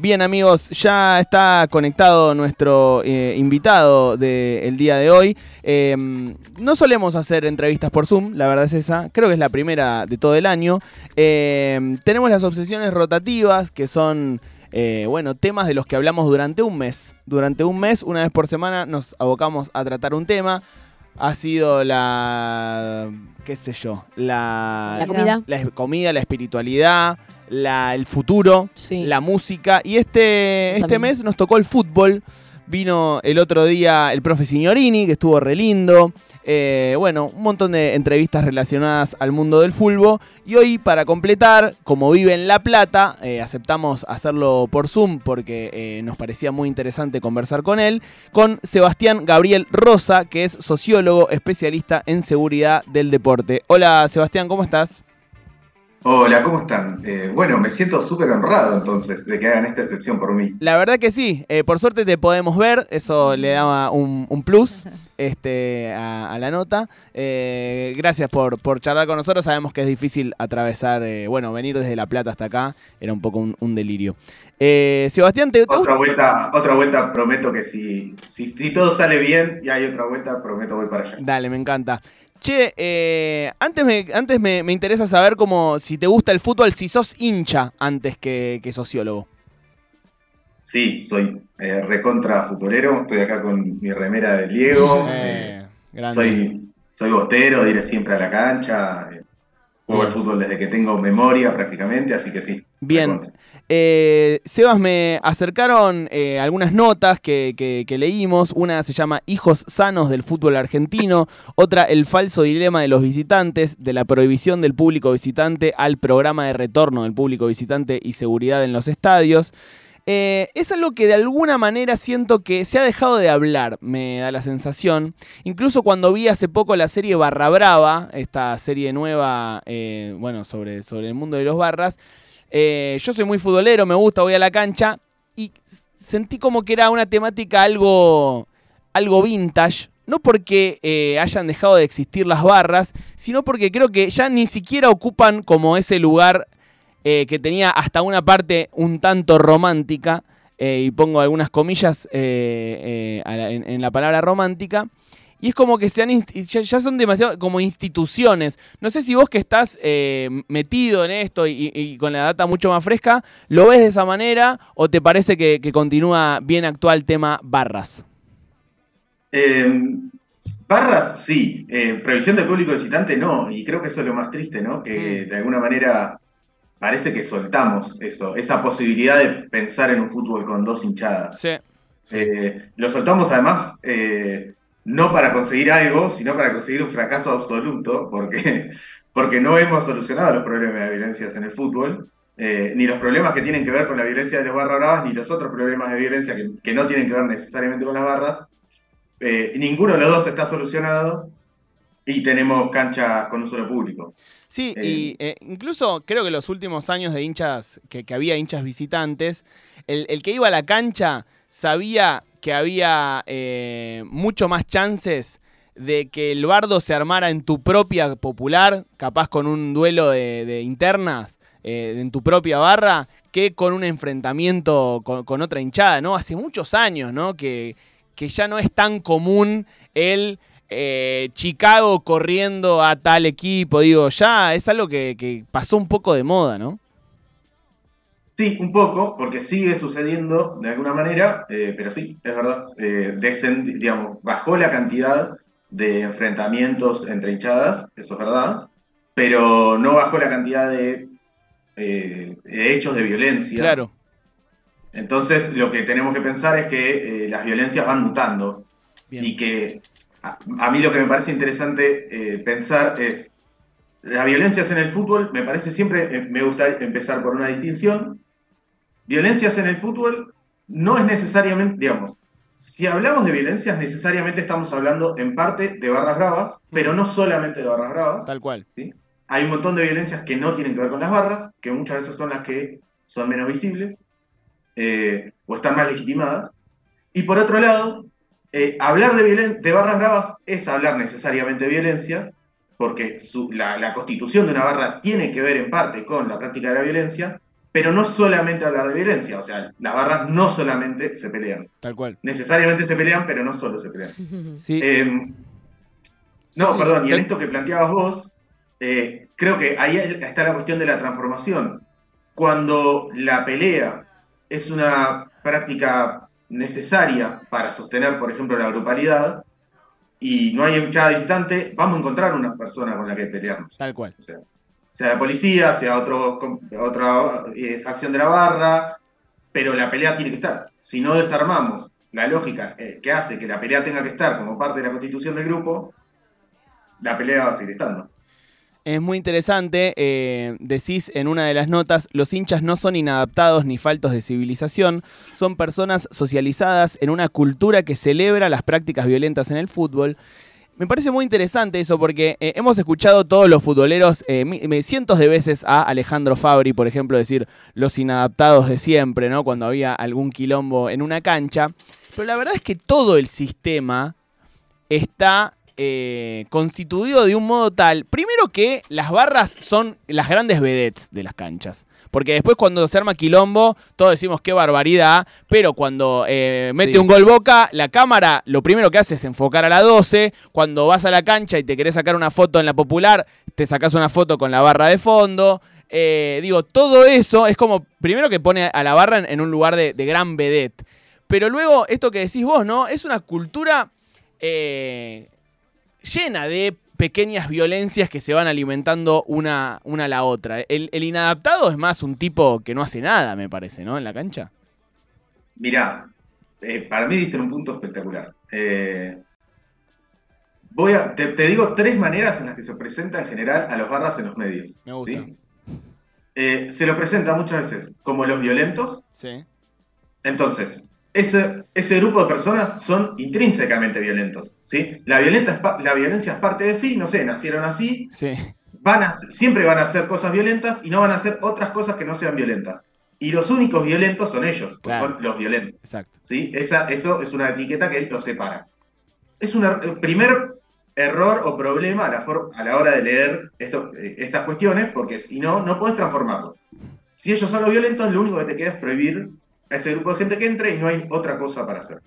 Bien amigos, ya está conectado nuestro eh, invitado del día de hoy. Em, no solemos hacer entrevistas por Zoom, la verdad es esa, creo que es la primera de todo el año. Em, tenemos las obsesiones rotativas, que son, eh, bueno, temas de los que hablamos durante un mes. Durante un mes, una vez por semana, nos abocamos a tratar un tema. Ha sido la, qué sé yo, la, La comida. la comida, la espiritualidad, la- el futuro, Sí. la música. Y este, este mes nos tocó el fútbol. Vino el otro día el profe Signorini, que estuvo re lindo. Eh, bueno, un montón de entrevistas relacionadas al mundo del fútbol. Y hoy, para completar, como vive en La Plata, eh, aceptamos hacerlo por Zoom porque eh, nos parecía muy interesante conversar con él, con Sebastián Gabriel Rosa, que es sociólogo especialista en seguridad del deporte. Hola Sebastián, ¿cómo estás? Hola, ¿cómo están? Eh, bueno, me siento súper honrado entonces de que hagan esta excepción por mí. La verdad que sí, eh, por suerte te podemos ver, eso le daba un, un plus este, a, a la nota. Eh, gracias por, por charlar con nosotros, sabemos que es difícil atravesar, bueno, venir desde La Plata hasta acá, era un poco un, un delirio. Eh, Sebastián, ¿te, te Otra vuelta, otra vuelta prometo que si, si, si todo sale bien y hay otra vuelta, prometo voy para allá. Dale, me encanta. Che, eh, antes, me, antes me, me interesa saber como si te gusta el fútbol, si sos hincha antes que, que sociólogo. Sí, soy eh, recontra futbolero, estoy acá con mi remera de Diego, Eh, grande. soy, soy bostero, de ir siempre a la cancha, eh, juego al fútbol desde que tengo memoria prácticamente, así que sí. Bien. Eh, Sebas, me acercaron eh, algunas notas que, que- que leímos. Una se llama Hijos sanos del fútbol argentino. Otra, El falso dilema de los visitantes, de la prohibición del público visitante al programa de retorno del público visitante y seguridad en los estadios. Eh, es algo que de alguna manera siento que se ha dejado de hablar, me da la sensación. Incluso cuando vi hace poco la serie Barra Brava, esta serie nueva, eh, bueno, sobre, sobre el mundo de los barras, eh, yo soy muy futbolero, me gusta, voy a la cancha. Y sentí como que era una temática algo, algo vintage. No porque eh, hayan dejado de existir las barras, sino porque creo que ya ni siquiera ocupan como ese lugar eh, que tenía hasta una parte un tanto romántica, y pongo algunas comillas en la palabra romántica, y es como que se han ya, ya son demasiado como instituciones. No sé si vos que estás eh, metido en esto y, y con la data mucho más fresca, lo ves de esa manera o te parece que, que continúa bien actual tema barras. Eh, barras, sí. Eh, prohibición del público visitante, no. Y creo que eso es lo más triste, ¿no? Que Mm. de alguna manera parece que soltamos eso, esa posibilidad de pensar en un fútbol con dos hinchadas. Sí. Eh, lo soltamos además eh, no para conseguir algo, sino para conseguir un fracaso absoluto, porque, porque no hemos solucionado los problemas de violencias en el fútbol, eh, ni los problemas que tienen que ver con la violencia de los barra bravas, ni los otros problemas de violencia que, que no tienen que ver necesariamente con las barras. Eh, ninguno de los dos está solucionado y tenemos canchas con un solo público. Sí, Eh. y eh, incluso creo que los últimos años de hinchas, que, que había hinchas visitantes, el, el que iba a la cancha sabía que había eh, mucho más chances de que el bardo se armara en tu propia popular, capaz con un duelo de, internas eh, en tu propia barra, que con un enfrentamiento con, con otra hinchada, ¿no? Hace muchos años, ¿no? Que, que ya no es tan común el eh, Chicago corriendo a tal equipo, digo, ya es algo que, que pasó un poco de moda, ¿no? Sí, un poco, porque sigue sucediendo de alguna manera, eh, pero sí, es verdad. Eh, digamos, bajó la cantidad de enfrentamientos entre hinchadas, eso es verdad, pero no bajó la cantidad de, eh, de hechos de violencia. Claro. Entonces, lo que tenemos que pensar es que las violencias van mutando Bien. y que a, a mí lo que me parece interesante pensar es, las violencias en el fútbol, me parece siempre, me gusta empezar por una distinción. Violencias en el fútbol no es necesariamente, digamos, si hablamos de violencias, necesariamente estamos hablando en parte de barras bravas, pero no solamente de barras bravas. Tal cual. Hay un montón de violencias que no tienen que ver con las barras, que muchas veces son las que son menos visibles eh, o están más legitimadas. Y por otro lado, eh, hablar de, violen- de barras bravas es hablar necesariamente de violencias, porque su- la, la constitución de una barra tiene que ver en parte con la práctica de la violencia, pero no solamente hablar de violencia, o sea, las barras no solamente se pelean. Tal cual. Necesariamente se pelean, pero no solo se pelean. Sí. Eh, Sí, no, sí, perdón, sí. y en esto que planteabas vos, eh, creo que ahí está la cuestión de la transformación. Cuando la pelea es una práctica necesaria para sostener, por ejemplo, la grupalidad, y no hay hinchada visitante, vamos a encontrar una persona con la que pelearnos. Tal cual. O sea, sea la policía, sea otro, otra eh, facción de la barra, pero la pelea tiene que estar. Si no desarmamos la lógica eh, que hace que la pelea tenga que estar como parte de la constitución del grupo, la pelea va a seguir estando. Es muy interesante, eh, decís en una de las notas, los hinchas no son inadaptados ni faltos de civilización, son personas socializadas en una cultura que celebra las prácticas violentas en el fútbol. Me parece muy interesante eso porque eh, hemos escuchado todos los futboleros eh, cientos de veces a Alejandro Fabri, por ejemplo, decir los inadaptados de siempre, ¿no? Cuando había algún quilombo en una cancha. Pero la verdad es que todo el sistema está eh, constituido de un modo tal, primero que las barras son las grandes vedettes de las canchas. Porque después cuando se arma quilombo, todos decimos qué barbaridad, pero cuando eh, mete Sí. un gol boca, la cámara lo primero que hace es enfocar a la 12, cuando vas a la cancha y te querés sacar una foto en la popular, te sacás una foto con la barra de fondo. Eh, digo, todo eso es como, primero que pone a la barra en, en un lugar de, de gran vedette. Pero luego, esto que decís vos, ¿no? Es una cultura eh, llena de pequeñas violencias que se van alimentando una, una a la otra. El, el inadaptado es más un tipo que no hace nada, me parece, ¿no? En la cancha. Mirá, eh, para mí diste un punto espectacular. Eh, voy a, te, te digo tres maneras en las que se presenta en general a los barras en los medios. Me gusta. ¿sí? Eh, se lo presenta muchas veces como los violentos. Sí. Entonces, ese, ese grupo de personas son intrínsecamente violentos. ¿sí? La, violenta es pa- la violencia es parte de sí, no sé, nacieron así, Sí. van a, siempre van a hacer cosas violentas y no van a hacer otras cosas que no sean violentas. Y los únicos violentos son ellos, Claro. son los violentos. Exacto. ¿sí? Esa, eso es una etiqueta que los separa. Es un er- primer error o problema a la, for- a la hora de leer esto- eh, estas cuestiones, porque si no, no puedes transformarlo. Si ellos son los violentos, lo único que te queda es prohibir a ese grupo de gente que entre y no hay otra cosa para hacer.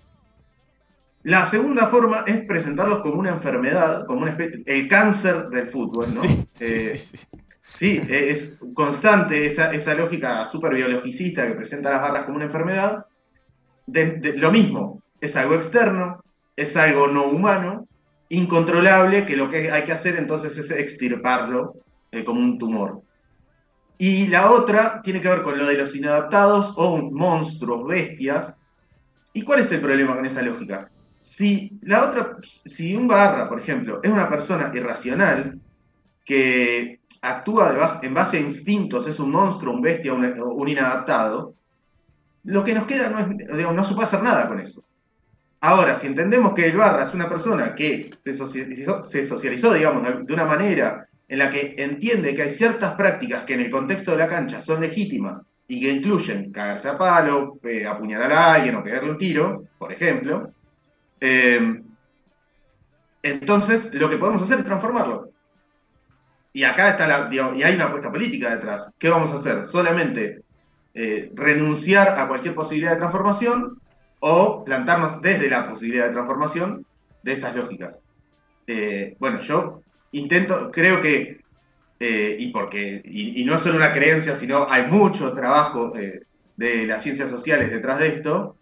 La segunda forma es presentarlos como una enfermedad, como una especie, el cáncer del fútbol, ¿no? Sí, sí, Eh, sí, sí. Sí, e- es constante esa, esa lógica súper biologicista que presenta las barras como una enfermedad. De, de- lo mismo, es algo externo, es algo no humano, incontrolable, que lo que hay que hacer entonces es extirparlo eh, como un tumor. Y la otra tiene que ver con lo de los inadaptados o monstruos, bestias. ¿Y cuál es el problema con esa lógica? Si la otra, si un barra, por ejemplo, es una persona irracional que actúa en base a instintos, es un monstruo, un bestia, un, un inadaptado, lo que nos queda no es, digamos, no se puede hacer nada con eso. Ahora, si entendemos que el barra es una persona que se se socializó, digamos, de una manera en la que entiende que hay ciertas prácticas que en el contexto de la cancha son legítimas y que incluyen cagarse a palo, eh, apuñalar a alguien o pegarle un tiro, por ejemplo, eh, entonces lo que podemos hacer es transformarlo. Y acá está la, y hay una apuesta política detrás. ¿Qué vamos a hacer? ¿Solamente eh, renunciar a cualquier posibilidad de transformación o plantarnos desde la posibilidad de transformación de esas lógicas? Eh, bueno, yo intento, creo que, eh, y porque, y, y no es solo una creencia, sino hay mucho trabajo eh, de las ciencias sociales detrás de esto,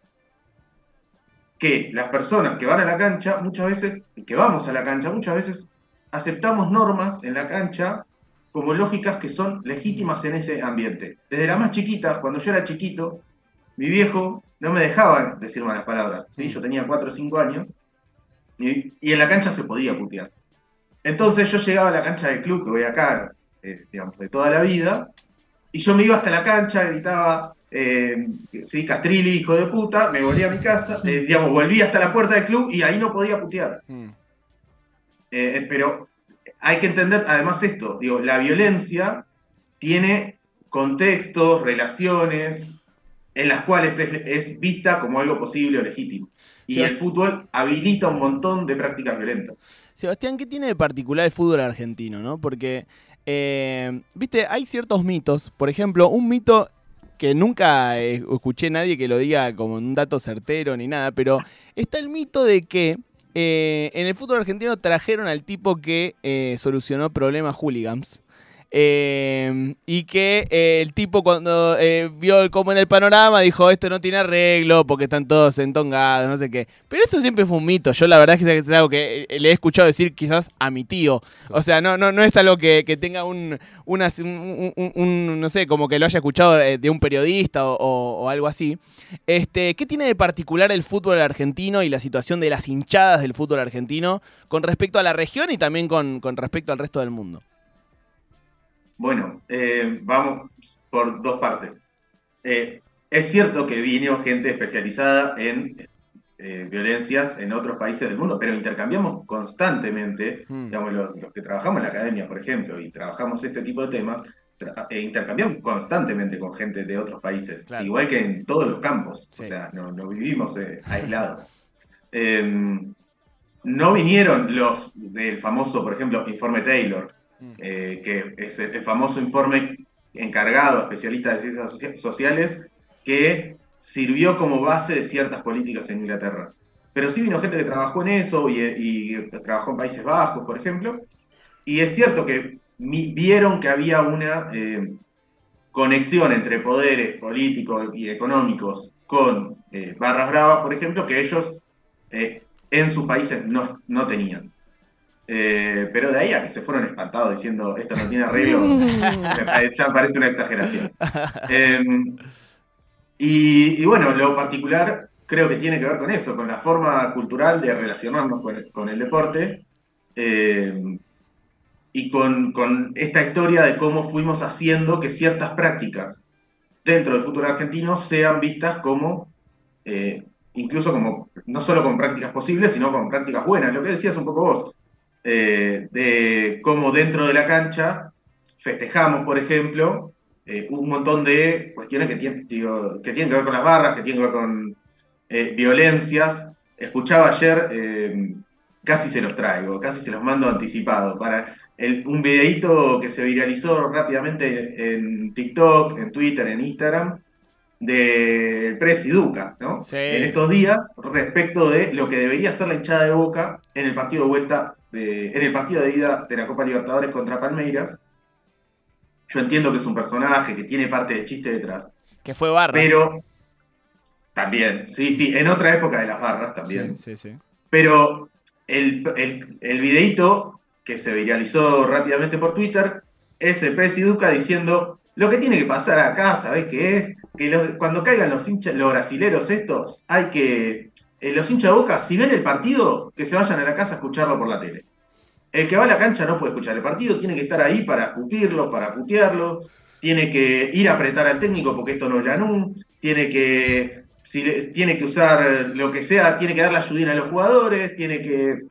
que las personas que van a la cancha, muchas veces, que vamos a la cancha, muchas veces aceptamos normas en la cancha como lógicas que son legítimas en ese ambiente. Desde la más chiquita, cuando yo era chiquito, mi viejo no me dejaba decir malas palabras. ¿sí? Yo tenía 4 o 5 años y, y en la cancha se podía putear. Entonces yo llegaba a la cancha del club que voy acá, eh, digamos, de toda la vida, y yo me iba hasta la cancha, gritaba, eh, sí, Castrilli, hijo de puta, me volví a mi casa, eh, digamos, volví hasta la puerta del club y ahí no podía putear. Mm. Eh, pero hay que entender además esto, digo, la violencia tiene contextos, relaciones, en las cuales es, es vista como algo posible o legítimo. Y Sí. el fútbol habilita un montón de prácticas violentas. Sebastián, ¿qué tiene de particular el fútbol argentino, no? Porque, eh, viste, hay ciertos mitos. Por ejemplo, un mito que nunca eh, escuché nadie que lo diga como un dato certero ni nada, pero está el mito de que eh, en el fútbol argentino trajeron al tipo que solucionó problemas hooligans. Eh, y que eh, el tipo cuando eh, vio como en el panorama dijo esto no tiene arreglo porque están todos entongados, no sé qué. Pero eso siempre fue un mito. Yo la verdad es que es algo que le he escuchado decir quizás a mi tío. O sea, no, no, no es algo que, que tenga un, una, un, un, un, no sé, como que lo haya escuchado de un periodista o, o, o, algo así. Este, ¿Qué tiene de particular el fútbol argentino y la situación de las hinchadas del fútbol argentino con respecto a la región y también con, con respecto al resto del mundo? Bueno, eh, vamos por dos partes. Eh, es cierto que vino gente especializada en eh, violencias en otros países del mundo, pero intercambiamos constantemente, mm. digamos, los, los, que trabajamos en la academia, por ejemplo, y trabajamos este tipo de temas, intercambiamos constantemente con gente de otros países, claro. igual que en todos los campos, sí. o sea, no, no vivimos eh, aislados. Em, no vinieron los del famoso, por ejemplo, informe Taylor. Eh, que es el famoso informe encargado, especialista de ciencias sociales, que sirvió como base de ciertas políticas en Inglaterra. Pero sí vino gente que trabajó en eso y, y trabajó en Países Bajos, por ejemplo, y es cierto que vieron que había una eh, conexión entre poderes políticos y económicos con eh, Barras Bravas, por ejemplo, que ellos eh, en sus países no, no tenían. Eh, pero de ahí a que se fueron espantados diciendo esto no tiene arreglo, ya parece una exageración. Eh, y, y, bueno, lo particular creo que tiene que ver con eso, con la forma cultural de relacionarnos con el, con el deporte eh, y con, con, esta historia de cómo fuimos haciendo que ciertas prácticas dentro del fútbol argentino sean vistas como, eh, incluso como, no solo como prácticas posibles, sino como prácticas buenas. Lo que decías un poco vos eh, de cómo dentro de la cancha festejamos, por ejemplo, eh, un montón de cuestiones que, tiene, digo, que, tienen que ver con las barras, que tienen que ver con eh, violencias. Escuchaba ayer, casi se los traigo, casi se los mando anticipado, para el, un videíto que se viralizó rápidamente en TikTok, en Twitter, en Instagram, del Presi Duca, ¿no? Sí. En estos días, respecto de lo que debería ser la hinchada de Boca en el partido de vuelta de, en el partido de ida de la Copa Libertadores contra Palmeiras. Yo entiendo que es un personaje que tiene parte de chiste detrás. Que fue barra. Pero también, sí, sí, en otra época de las barras también. Sí, sí, sí. Pero el, el, el videíto que se viralizó rápidamente por Twitter es el Pérez Duca diciendo lo que tiene que pasar acá, ¿sabés qué es? Que los, cuando caigan los hinchas, los brasileros estos, hay que eh, los hinchas de Boca, si ven el partido, que se vayan a la casa a escucharlo por la tele. El que va a la cancha no puede escuchar el partido, tiene que estar ahí para escupirlo, para putearlo, tiene que ir a apretar al técnico porque esto no es Lanú, tiene que, si, tiene que usar lo que sea, tiene que dar la ayudina a los jugadores, tiene que,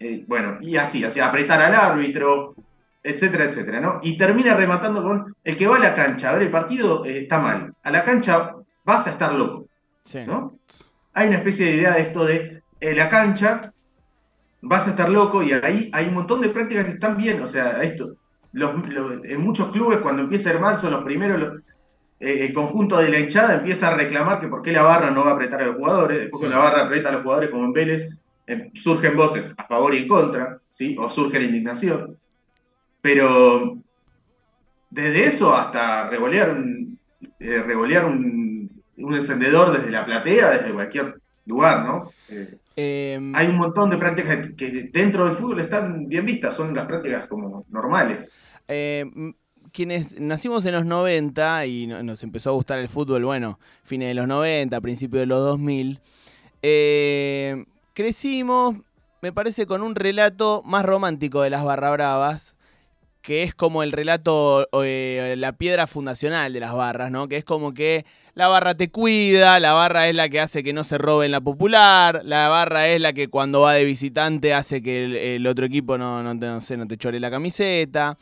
eh, bueno, y así, así, apretar al árbitro, etcétera, etcétera, ¿no? Y termina rematando con, el que va a la cancha a ver el partido eh, está mal, a la cancha vas a estar loco, sí. ¿no? Hay una especie de idea de esto de eh, la cancha, vas a estar loco y ahí hay un montón de prácticas que están bien, o sea, esto, los, los, en muchos clubes cuando empieza mal son los primeros, los, eh, el conjunto de la hinchada empieza a reclamar que por qué la barra no va a apretar a los jugadores, después sí. cuando la barra aprieta a los jugadores como en Vélez, eh, surgen voces a favor y en contra, ¿sí? o surge la indignación, pero desde eso hasta revolear un, eh, revolear un un encendedor desde la platea, desde cualquier lugar, ¿no? Eh, eh, hay un montón de prácticas que dentro del fútbol están bien vistas, son las prácticas como normales. Eh, quienes nacimos en los 90 y nos empezó a gustar el fútbol, bueno, fines de los 90, principios de los 2000, eh, crecimos, me parece, con un relato más romántico de las barra bravas, que es como el relato, eh, la piedra fundacional de las barras, ¿no? Que es como que la barra te cuida, la barra es la que hace que no se robe en la popular, la barra es la que cuando va de visitante hace que el, otro equipo no, no, te, no, te chore la camiseta.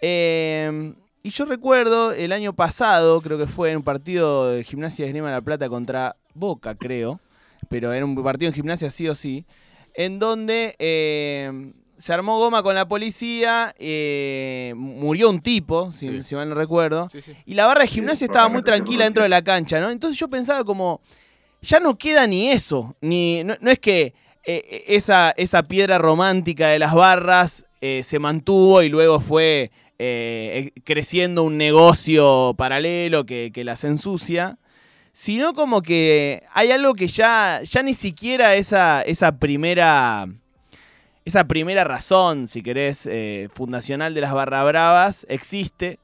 Eh, y yo recuerdo el año pasado, creo que fue en un partido de Gimnasia de Esgrima La Plata contra Boca, creo, pero era un partido en Gimnasia sí o sí, en donde... Eh, se armó goma con la policía, eh, murió un tipo, si, mal no recuerdo, y la barra de gimnasia estaba muy tranquila dentro de la cancha, ¿no? Entonces yo pensaba como, ya no queda ni eso, ni no, es que eh, esa, esa piedra romántica de las barras eh, se mantuvo y luego fue creciendo un negocio paralelo que, que las ensucia sino como que hay algo que ya, ya ni siquiera esa, esa primera esa primera razón, si querés, eh, fundacional de las barra bravas existe.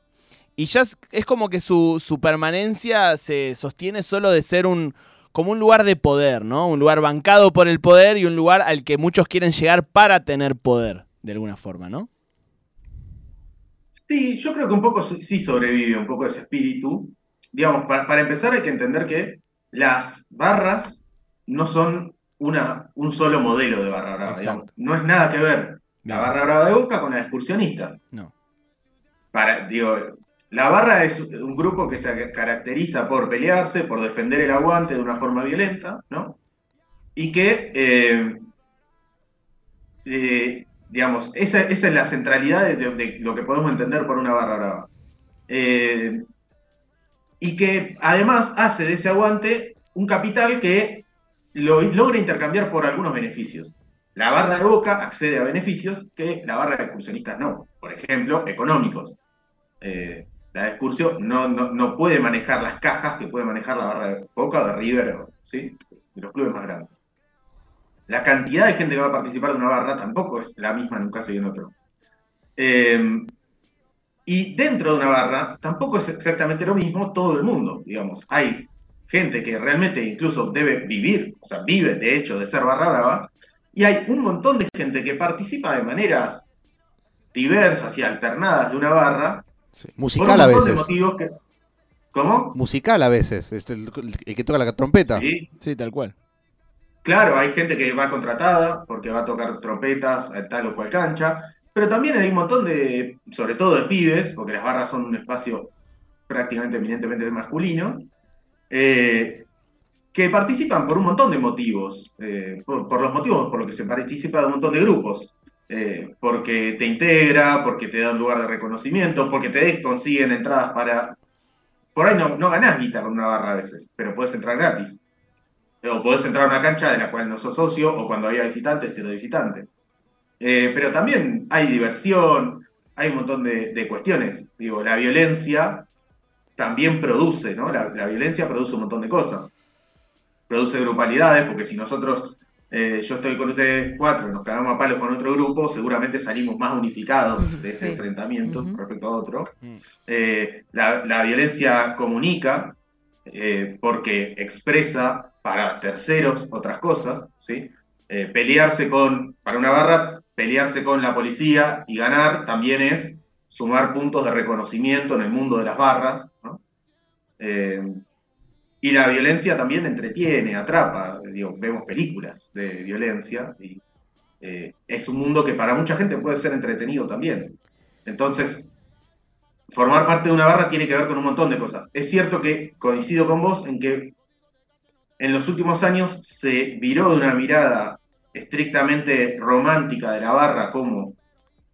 Y ya es, como que su, permanencia se sostiene solo de ser un, como un lugar de poder, ¿no? Un lugar bancado por el poder y un lugar al que muchos quieren llegar para tener poder, de alguna forma, ¿no? Sí, yo creo que un poco sí sobrevive un poco ese espíritu. Digamos, para, para empezar hay que entender que las barras no son una, un solo modelo de barra brava. No es nada que ver la barra brava de Boca con las excursionistas. No. Para, digo, la barra es un grupo que se caracteriza por pelearse, por defender el aguante de una forma violenta, ¿no? Y que, eh, eh, digamos, esa, es la centralidad de, lo que podemos entender por una barra brava. Eh, y que además hace de ese aguante un capital que lo logra intercambiar por algunos beneficios. La barra de Boca accede a beneficios que la barra de excursionistas no, por ejemplo, económicos. Eh, la de excursión no, no, puede manejar las cajas que puede manejar la barra de Boca de River, ¿sí? de los clubes más grandes. La cantidad de gente que va a participar de una barra tampoco es la misma en un caso y en otro. Eh, y dentro de una barra tampoco es exactamente lo mismo todo el mundo, digamos. Hay gente que realmente incluso debe vivir, o sea, vive de hecho de ser barra brava, y hay un montón de gente que participa de maneras diversas y alternadas de una barra. Musical a veces. ¿Cómo? Musical a veces, este, el, que toca la trompeta. Sí. sí, tal cual. Claro, hay gente que va contratada porque va a tocar trompetas a tal o cual cancha, pero también hay un montón de, sobre todo de pibes, porque las barras son un espacio prácticamente eminentemente masculino, eh, que participan por un montón de motivos, eh, por, los motivos por los que se participa de un montón de grupos. Eh, porque te integra, porque te da un lugar de reconocimiento, porque te consiguen entradas para... Por ahí no, no ganás guita con una barra a veces, pero puedes entrar gratis. O puedes entrar a una cancha de la cual no sos socio, o cuando había visitantes, de visitante. pero también hay diversión, hay un montón de cuestiones. Digo, la violencia también produce, ¿no? La, violencia produce un montón de cosas. Produce grupalidades, porque si nosotros, eh, yo estoy con ustedes cuatro, nos cagamos a palos con otro grupo, seguramente salimos más unificados de ese enfrentamiento respecto a otro. Mm. Eh, la, violencia comunica, eh, porque expresa para terceros otras cosas, ¿sí? pelearse con, para una barra, pelearse con la policía y ganar también es sumar puntos de reconocimiento en el mundo de las barras. Eh, y la violencia también entretiene, atrapa. Digo, vemos películas de violencia y eh, es un mundo que para mucha gente puede ser entretenido también. Entonces, formar parte de una barra tiene que ver con un montón de cosas. Es cierto que coincido con vos en que en los últimos años se viró de una mirada estrictamente romántica de la barra como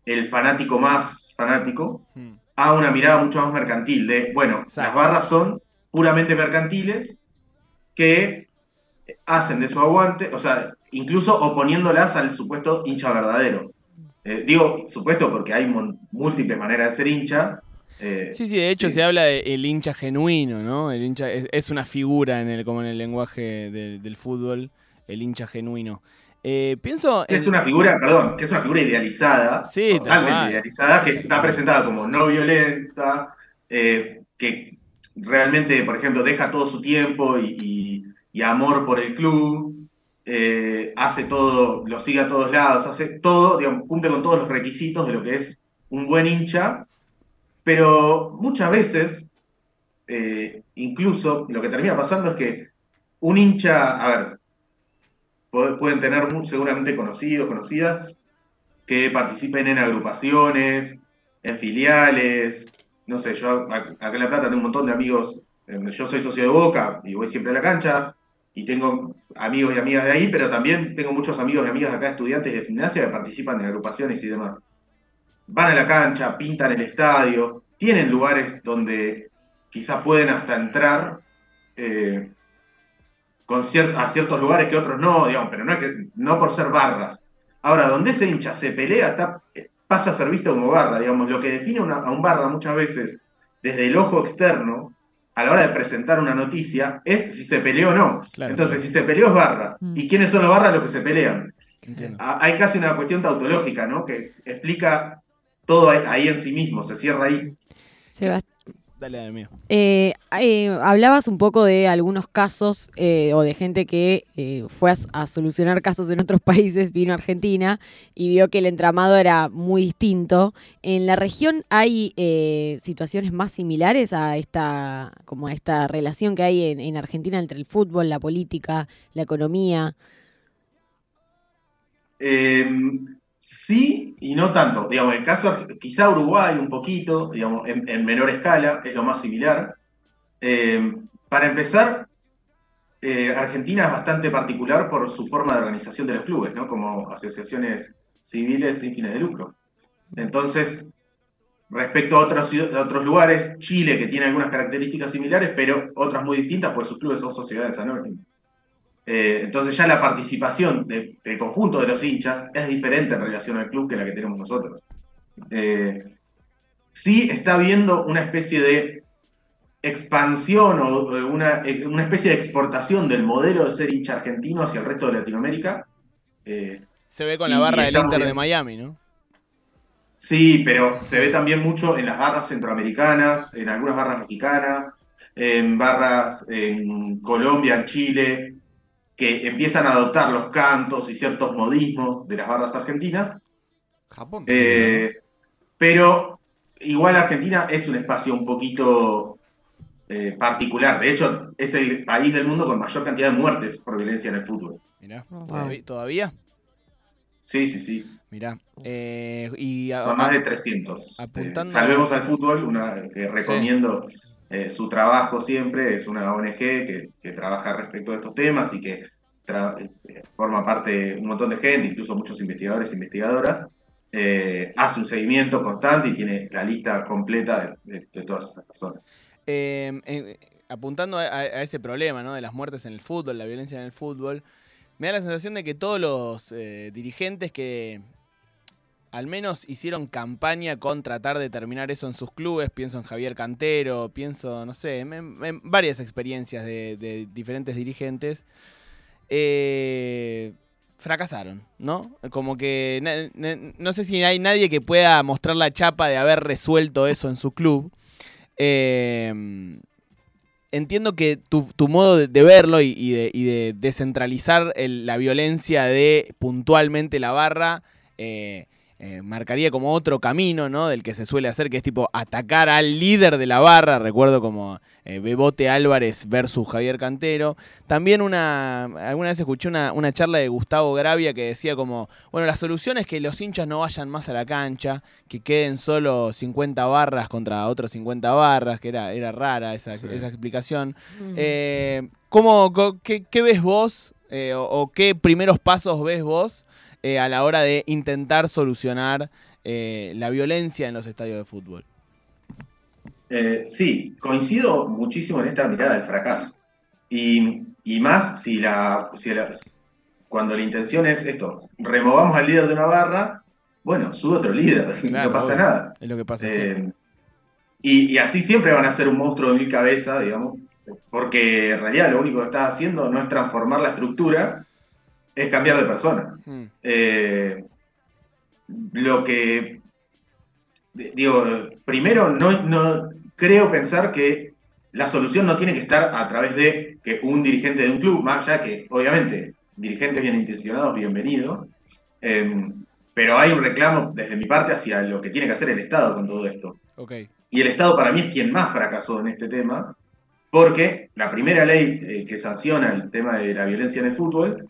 el fanático más fanático hmm. a una mirada mucho más mercantil de, bueno, las barras son puramente mercantiles que hacen de su aguante, o sea, incluso oponiéndolas al supuesto hincha verdadero. Eh, digo supuesto porque hay múltiples maneras de ser hincha. Eh, sí, sí, de hecho se habla del hincha genuino, ¿no? El hincha es, una figura en el, como en el lenguaje del fútbol, el hincha genuino. Eh, pienso. Es una figura, perdón, que es una figura idealizada. totalmente idealizada, que está presentada como no violenta, eh, que realmente, por ejemplo, deja todo su tiempo y, amor por el club, eh, hace todo, lo sigue a todos lados, hace todo, cumple con todos los requisitos de lo que es un buen hincha, pero muchas veces, incluso lo que termina pasando es que un hincha, a ver, pueden tener seguramente conocidos, conocidas, que participen en agrupaciones, en filiales. No sé, yo acá en La Plata tengo un montón de amigos. Eh, yo soy socio de Boca y voy siempre a la cancha. y tengo amigos y amigas de ahí, pero también tengo muchos amigos y amigas acá, estudiantes de gimnasia, que participan en agrupaciones y demás. Van a la cancha, pintan el estadio, tienen lugares donde quizás pueden hasta entrar eh, con a ciertos lugares que otros no, digamos, pero no, es que, no por ser barras. Ahora, donde ese hincha se pelea, pasa a ser visto como barra, digamos, lo que define a un barra muchas veces desde el ojo externo a la hora de presentar una noticia es si se peleó o no. Entonces, si se peleó es barra. Mm. ¿Y quiénes son los barras los que se pelean? Hay casi una cuestión tautológica, ¿no? Que explica todo ahí en sí mismo, se cierra ahí. Dale, eh, eh, hablabas un poco de algunos casos eh, o de gente que fue a, solucionar casos en otros países, vino a Argentina y vio que el entramado era muy distinto. ¿En la región hay situaciones más similares a esta, como a esta relación que hay en, en Argentina entre el fútbol, la política, la economía? Sí y no tanto. Digamos, el caso, quizá Uruguay un poquito, digamos, en, menor escala, es lo más similar. Eh, para empezar, eh, Argentina es bastante particular por su forma de organización de los clubes, ¿no? Como asociaciones civiles sin fines de lucro. Entonces, respecto a otros, otros lugares, Chile, que tiene algunas características similares, pero otras muy distintas, pues sus clubes son sociedades anónimas. Eh, entonces ya la participación del conjunto de los hinchas es diferente en relación al club que la que tenemos nosotros. Eh, sí está habiendo una especie de expansión o una, una, especie de exportación del modelo de ser hincha argentino hacia el resto de Latinoamérica. Eh, se ve con la barra del Inter de Miami, ¿no? Sí, pero se ve también mucho en las barras centroamericanas, en algunas barras mexicanas, en barras en Colombia, en Chile, que empiezan a adoptar los cantos y ciertos modismos de las barras argentinas. Japón. Eh, pero igual Argentina es un espacio un poquito eh, particular. De hecho, es el país del mundo con mayor cantidad de muertes por violencia en el fútbol. Mirá, ¿todavía? Sí, sí, sí. Mirá. Eh, y Son más de 300. salvemos al fútbol, una que recomiendo. Eh, su trabajo siempre es una ONG que, trabaja respecto de estos temas y que forma parte un montón de gente, incluso muchos investigadores e investigadoras. Eh, hace un seguimiento constante y tiene la lista completa de, todas estas personas. Em, apuntando a, ese problema ¿no? de las muertes en el fútbol, la violencia en el fútbol, me da la sensación de que todos los dirigentes que, al menos hicieron campaña con tratar de terminar eso en sus clubes. Pienso en Javier Cantero, pienso, no sé, en, varias experiencias de, diferentes dirigentes. Eh, fracasaron, ¿no? Como que no sé si hay nadie que pueda mostrar la chapa de haber resuelto eso en su club. Eh, entiendo que tu, modo de, verlo y, de, descentralizar la violencia de puntualmente la barra eh, eh, marcaría como otro camino, ¿no? Del que se suele hacer, que es tipo atacar al líder de la barra, recuerdo como eh, Bebote Álvarez versus Javier Cantero. También una, alguna vez escuché una, charla de Gustavo Gravia que decía como, bueno, la solución es que los hinchas no vayan más a la cancha, que queden solo 50 barras contra otros 50 barras, que era, era rara esa, explicación. Eh, ¿cómo, qué, ves vos o qué primeros pasos ves vos? Eh, a la hora de intentar solucionar eh, la violencia en los estadios de fútbol. Eh, sí, coincido muchísimo en esta mirada del fracaso. Y, más si la, cuando la intención es esto, removamos al líder de una barra, bueno, sube otro líder, no pasa nada. Es lo que pasa. y, y, así siempre van a ser un monstruo de mil cabezas, digamos, porque en realidad lo único que está haciendo no es transformar la estructura, es cambiar de persona. Hmm. Eh, lo que digo, primero no, no creo pensar que la solución no tiene que estar a través de que un dirigente de un club, más allá que obviamente dirigentes bien intencionados, bienvenidos, em, pero hay un reclamo desde mi parte hacia lo que tiene que hacer el Estado con todo esto. Y el Estado para mí es quien más fracasó en este tema, porque la primera ley eh, que sanciona el tema de la violencia en el fútbol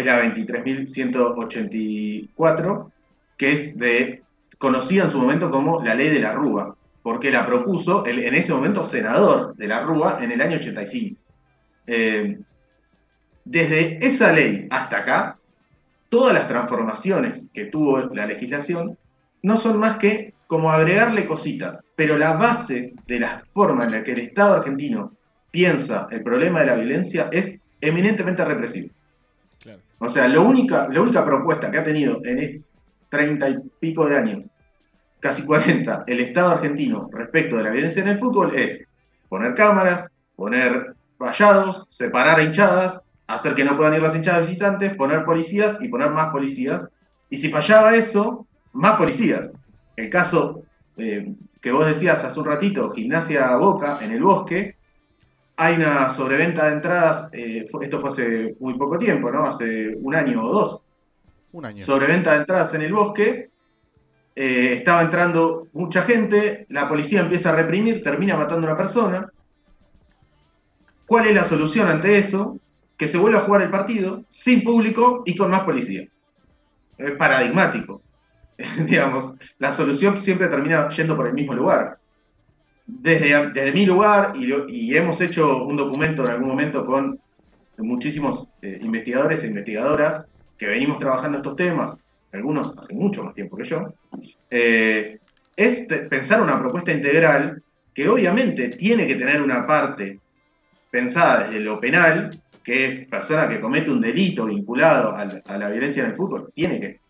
es la 23.184, que es de, conocida en su momento como la ley de la Rúa, porque la propuso en ese momento senador de la Rúa en el año 85. Eh, desde esa ley hasta acá, todas las transformaciones que tuvo la legislación no son más que como agregarle cositas, pero la base de la forma en la que el Estado argentino piensa el problema de la violencia es eminentemente represivo. O sea, la única, la única propuesta que ha tenido en treinta y pico de años, casi 40, el Estado argentino respecto de la violencia en el fútbol es poner cámaras, poner vallados, separar hinchadas, hacer que no puedan ir las hinchadas visitantes, poner policías y poner más policías. Y si fallaba eso, más policías. El caso eh, que vos decías hace un ratito, Gimnasia Boca, en el bosque, hay una sobreventa de entradas, eh, esto fue hace muy poco tiempo, ¿no? Hace un año o dos. Un año. Sobreventa de entradas en el bosque, eh, estaba entrando mucha gente, la policía empieza a reprimir, termina matando a una persona. ¿Cuál es la solución ante eso? Que se vuelva a jugar el partido sin público y con más policía. Es paradigmático. digamos, la solución siempre termina yendo por el mismo lugar. Desde, mi lugar, y, hemos hecho un documento en algún momento con muchísimos eh, investigadores e investigadoras que venimos trabajando estos temas, algunos hace mucho más tiempo que yo, eh, es pensar una propuesta integral que obviamente tiene que tener una parte pensada desde lo penal, que es persona que comete un delito vinculado a la violencia en el fútbol, tiene que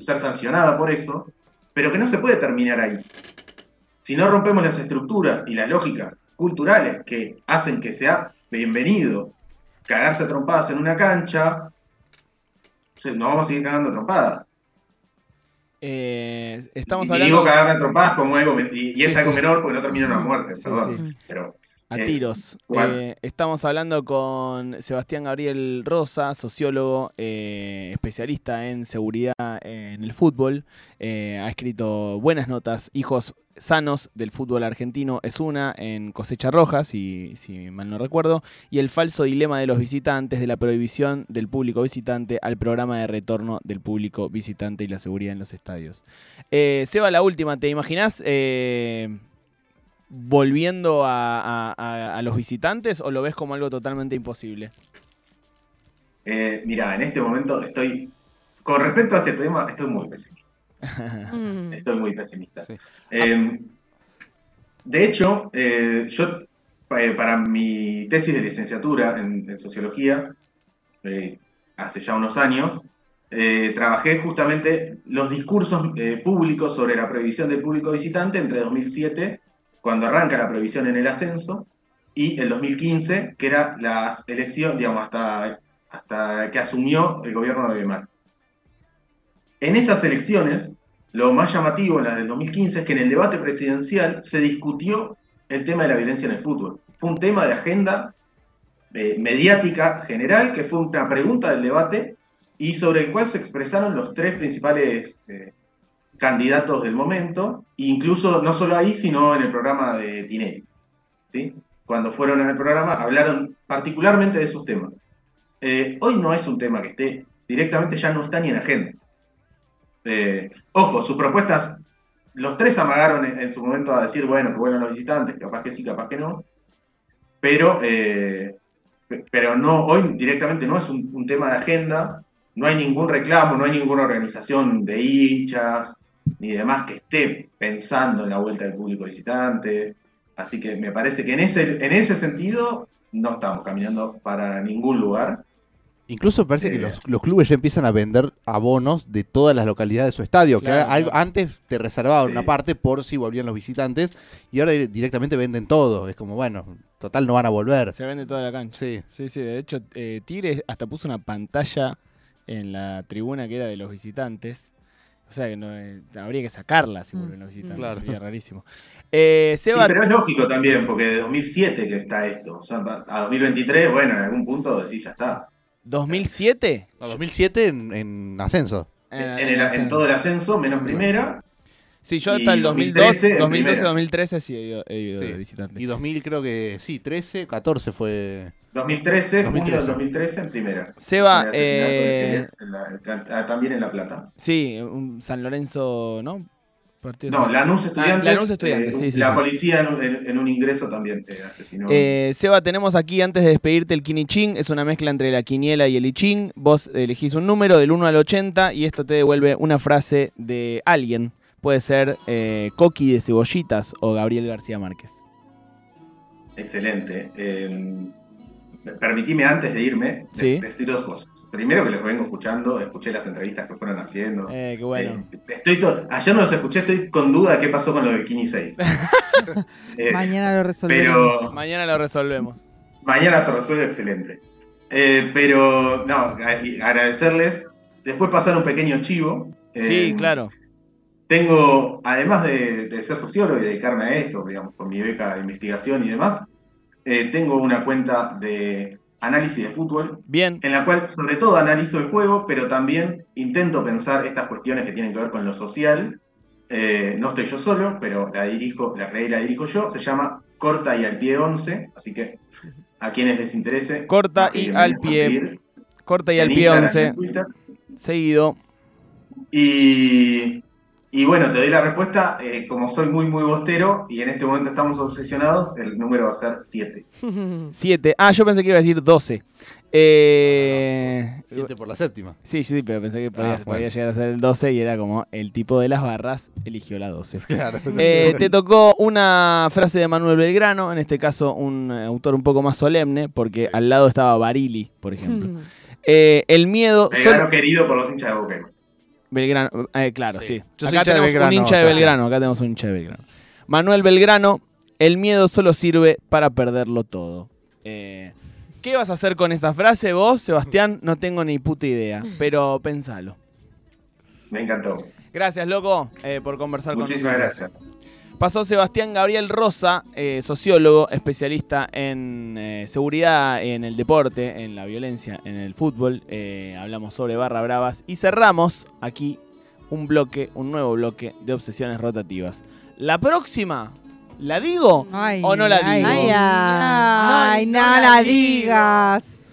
ser sancionada por eso, pero que no se puede terminar ahí. Si no rompemos las estructuras y las lógicas culturales que hacen que sea bienvenido cagarse a trompadas en una cancha, nos vamos a seguir cagando a trompadas. Eh, estamos y, hablando... digo cagarme a trompadas como algo, y, es algo menor porque no termina una muerte, perdón. Pero a tiros. Eh, estamos hablando con Sebastián Gabriel Rosa, sociólogo, eh, especialista en seguridad en el fútbol. Eh, ha escrito buenas notas. Hijos sanos del fútbol argentino es una en Cosecha Roja, si, si mal no recuerdo. Y el falso dilema de los visitantes, de la prohibición del público visitante al programa de retorno del público visitante y la seguridad en los estadios. Seba, la última, ¿te imaginas? Volviendo a, los visitantes o lo ves como algo totalmente imposible? Eh, mira, en este momento estoy, con respecto a este tema, estoy muy pesimista. Mm. estoy muy pesimista. Eh, de hecho, eh, yo para mi tesis de licenciatura en, sociología, hace ya unos años, trabajé justamente los discursos públicos sobre la prohibición del público visitante entre 2007 cuando arranca la prohibición en el ascenso, y el 2015, que era la elección, digamos, hasta, hasta que asumió el gobierno de Macri. En esas elecciones, lo más llamativo en las del 2015 es que en el debate presidencial se discutió el tema de la violencia en el fútbol. Fue un tema de agenda eh, mediática general, que fue una pregunta del debate y sobre el cual se expresaron los tres principales eh, candidatos del momento, incluso no solo ahí, sino en el programa de Tinelli. ¿sí? Cuando fueron al programa hablaron particularmente de esos temas. Eh, hoy no es un tema que esté directamente, ya no está ni en agenda. Eh, ojo, sus propuestas, los tres amagaron en, su momento a decir, bueno, que vuelvan los visitantes, capaz que sí, capaz que no, pero, eh, pero no, hoy directamente no es un, un tema de agenda, no hay ningún reclamo, no hay ninguna organización de hinchas, ni demás que esté pensando en la vuelta del público visitante. Así que me parece que en ese, en ese sentido no estamos caminando para ningún lugar. Incluso parece que eh. los, clubes ya empiezan a vender abonos de todas las localidades de su estadio. que antes te reservaban una parte por si volvían los visitantes y ahora directamente venden todo. Es como, bueno, total no van a volver. Se vende toda la cancha. Sí, sí, sí. De hecho, eh, Tigre hasta puso una pantalla en la tribuna que era de los visitantes o sea, que no, eh, habría que sacarla si mm. vuelven a visitar. Claro. Sería rarísimo. Eh, pero es lógico también, porque de 2007 que está esto. O sea, a 2023, bueno, en algún punto decís, ya está. ¿2007? No, 2007 en, en ascenso. En, todo el ascenso, menos primera. Sí, yo hasta el 2012, 2012, 2013 sí he ido, he ido de visitante. Y 2000 creo que sí, 13, 14 fue 2013, 2013. 2013 en primera. Seba, eh, también en La Plata. Sí, un San Lorenzo, ¿no? no, Lanús Estudiantes. Ah, Lanús Estudiantes, sí, sí. La policía en, un ingreso también te asesinó. Seba, tenemos aquí antes de despedirte el Kinichín. Es una mezcla entre la quiniela y el Ichín. Vos elegís un número del 1 al 80 y esto te devuelve una frase de alguien. Puede ser Coqui de Cebollitas o Gabriel García Márquez. Excelente. Eh, permitime antes de irme decir dos cosas. Primero que les vengo escuchando, escuché las entrevistas que fueron haciendo. Eh, qué bueno. Eh, estoy ayer no los escuché, estoy con duda de qué pasó con lo del Kini 6. Eh, mañana lo resolvemos. mañana lo resolvemos. Mañana se resuelve excelente. pero no, agradecerles. Después pasar un pequeño chivo. sí, claro. Tengo, además de, de, ser sociólogo y dedicarme a esto, digamos, con mi beca de investigación y demás, eh, tengo una cuenta de análisis de fútbol. Bien. En la cual sobre todo analizo el juego, pero también intento pensar estas cuestiones que tienen que ver con lo social. Eh, no estoy yo solo, pero la dirijo, la creé y la dirijo yo. Se llama Corta y al pie 11, así que a quienes les interese. Corta y al pie. Corta y al pie 11. Seguido. Y y bueno, te doy la respuesta. Eh, como soy muy, muy bostero y en este momento estamos obsesionados, el número va a ser 7. 7. Ah, yo pensé que iba a decir 12. Eh... 7 por la séptima. Sí, sí, pero pensé que podía, ah, llegar a ser el 12 y era como el tipo de las barras eligió la 12. Claro. Eh, te tocó una frase de Manuel Belgrano, en este caso un autor un poco más solemne, porque al lado estaba Barili, por ejemplo. Eh, el miedo. Belgrano querido por los hinchas de Boquero. Belgrano, eh, claro, sí. acá tenemos un hincha de Belgrano, acá tenemos un hincha de Belgrano. Manuel Belgrano, el miedo solo sirve para perderlo todo. Eh, ¿Qué vas a hacer con esta frase vos, Sebastián? No tengo ni puta idea, pero pensalo. Me encantó. Gracias, loco, eh, por conversar con nosotros. Muchísimas gracias. Pasó Sebastián Gabriel Rosa, eh, sociólogo, especialista en eh, seguridad en el deporte, en la violencia, en el fútbol. Eh, hablamos sobre barra bravas y cerramos aquí un bloque, un nuevo bloque de obsesiones rotativas. La próxima, ¿la digo o no la digo? Ay, no, la digas.